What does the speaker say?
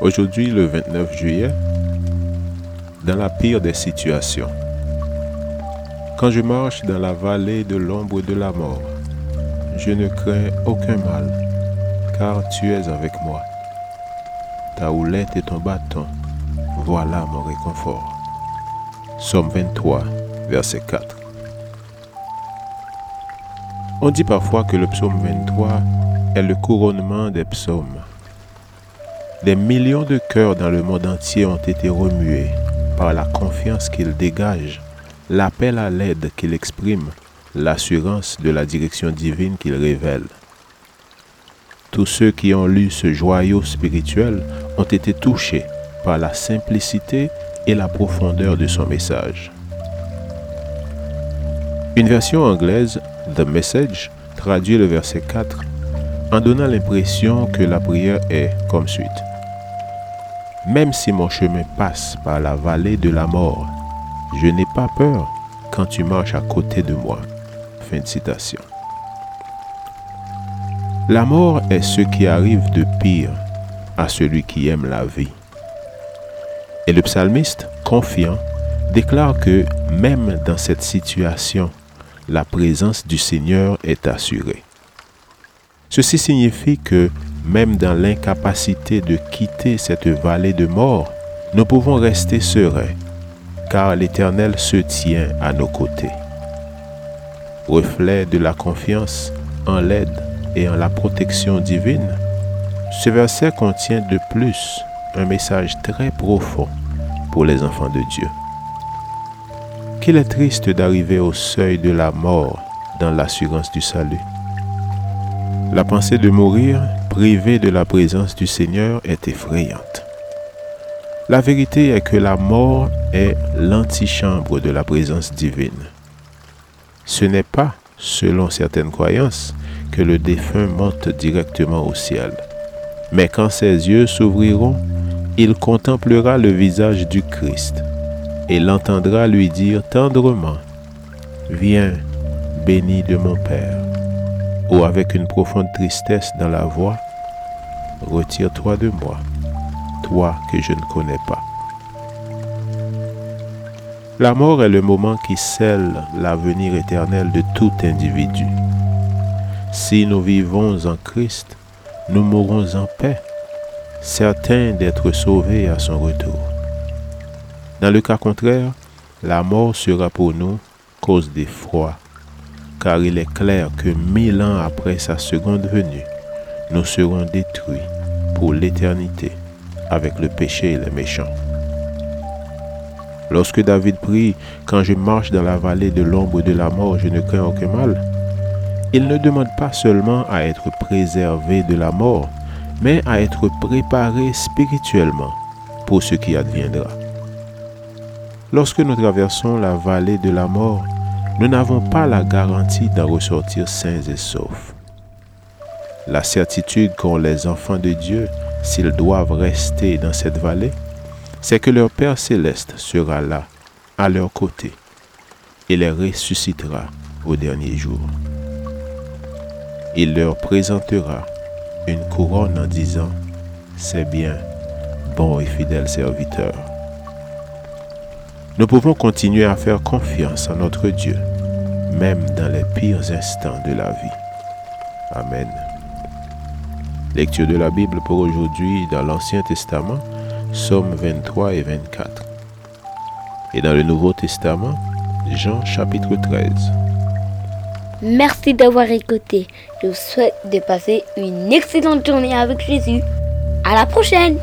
Aujourd'hui, le 29 juillet, dans la pire des situations, quand je marche dans la vallée de l'ombre de la mort, je ne crains aucun mal, car tu es avec moi. Ta houlette et ton bâton, voilà mon réconfort. Somme 23, verset 4. On dit parfois que le psaume 23 est le couronnement des psaumes. Des millions de cœurs dans le monde entier ont été remués par la confiance qu'il dégage, l'appel à l'aide qu'il exprime, l'assurance de la direction divine qu'il révèle. Tous ceux qui ont lu ce joyau spirituel ont été touchés par la simplicité et la profondeur de son message. Une version anglaise, The Message, traduit le verset 4 en donnant l'impression que la prière est comme suite. Même si mon chemin passe par la vallée de la mort, je n'ai pas peur quand tu marches à côté de moi. Fin de citation. La mort est ce qui arrive de pire à celui qui aime la vie. Et le psalmiste, confiant, déclare que même dans cette situation, la présence du Seigneur est assurée. Ceci signifie que même dans l'incapacité de quitter cette vallée de mort, nous pouvons rester sereins, car l'Éternel se tient à nos côtés. Reflet de la confiance en l'aide et en la protection divine, ce verset contient de plus un message très profond pour les enfants de Dieu. Qu'il est triste d'arriver au seuil de la mort dans l'assurance du salut. La pensée de mourir privé de la présence du Seigneur est effrayante. La vérité est que la mort est l'antichambre de la présence divine. Ce n'est pas, selon certaines croyances, que le défunt monte directement au ciel. Mais quand ses yeux s'ouvriront, il contemplera le visage du Christ et l'entendra lui dire tendrement, Viens, béni de mon Père ou avec une profonde tristesse dans la voix, Retire-toi de moi, toi que je ne connais pas. La mort est le moment qui scelle l'avenir éternel de tout individu. Si nous vivons en Christ, nous mourrons en paix, certains d'être sauvés à son retour. Dans le cas contraire, la mort sera pour nous cause d'effroi car il est clair que mille ans après sa seconde venue, nous serons détruits pour l'éternité avec le péché et les méchants. Lorsque David prie, quand je marche dans la vallée de l'ombre de la mort, je ne crains aucun mal, il ne demande pas seulement à être préservé de la mort, mais à être préparé spirituellement pour ce qui adviendra. Lorsque nous traversons la vallée de la mort, nous n'avons pas la garantie d'en ressortir sains et saufs. La certitude qu'ont les enfants de Dieu, s'ils doivent rester dans cette vallée, c'est que leur Père céleste sera là, à leur côté, et les ressuscitera au dernier jour. Il leur présentera une couronne en disant, C'est bien, bon et fidèle serviteur. Nous pouvons continuer à faire confiance en notre Dieu, même dans les pires instants de la vie. Amen. Lecture de la Bible pour aujourd'hui dans l'Ancien Testament, Psaume 23 et 24. Et dans le Nouveau Testament, Jean chapitre 13. Merci d'avoir écouté. Je vous souhaite de passer une excellente journée avec Jésus. À la prochaine!